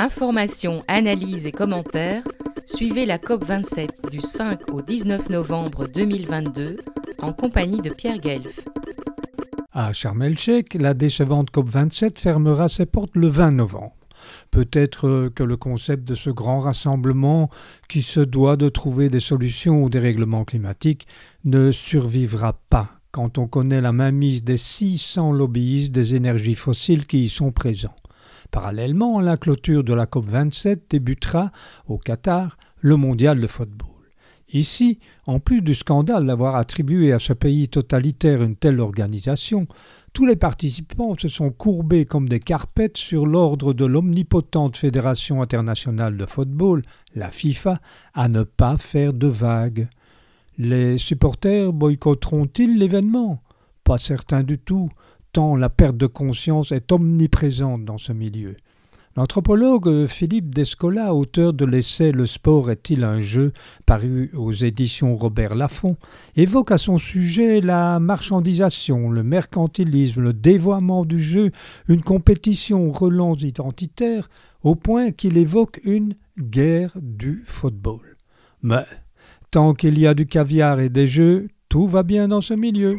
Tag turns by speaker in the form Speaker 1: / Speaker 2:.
Speaker 1: Informations, analyses et commentaires, suivez la COP27 du 5 au 19 novembre 2022 en compagnie de Pierre Guelf.
Speaker 2: À Sharm el-Sheikh, la décevante COP27 fermera ses portes le 20 novembre. Peut-être que le concept de ce grand rassemblement, qui se doit de trouver des solutions au dérèglement climatique, ne survivra pas quand on connaît la mainmise des 600 lobbyistes des énergies fossiles qui y sont présents. Parallèlement, la clôture de la COP27 débutera, au Qatar, le mondial de football. Ici, en plus du scandale d'avoir attribué à ce pays totalitaire une telle organisation, tous les participants se sont courbés comme des carpettes sur l'ordre de l'omnipotente Fédération internationale de football, la FIFA, à ne pas faire de vagues. Les supporters boycotteront-ils l'événement? Pas certain du tout, la perte de conscience est omniprésente dans ce milieu. L'anthropologue Philippe Descola, auteur de l'essai Le sport est-il un jeu paru aux éditions Robert Laffont, évoque à son sujet la marchandisation, le mercantilisme, le dévoiement du jeu, une compétition relance identitaire, au point qu'il évoque une guerre du football. Mais tant qu'il y a du caviar et des jeux, tout va bien dans ce milieu.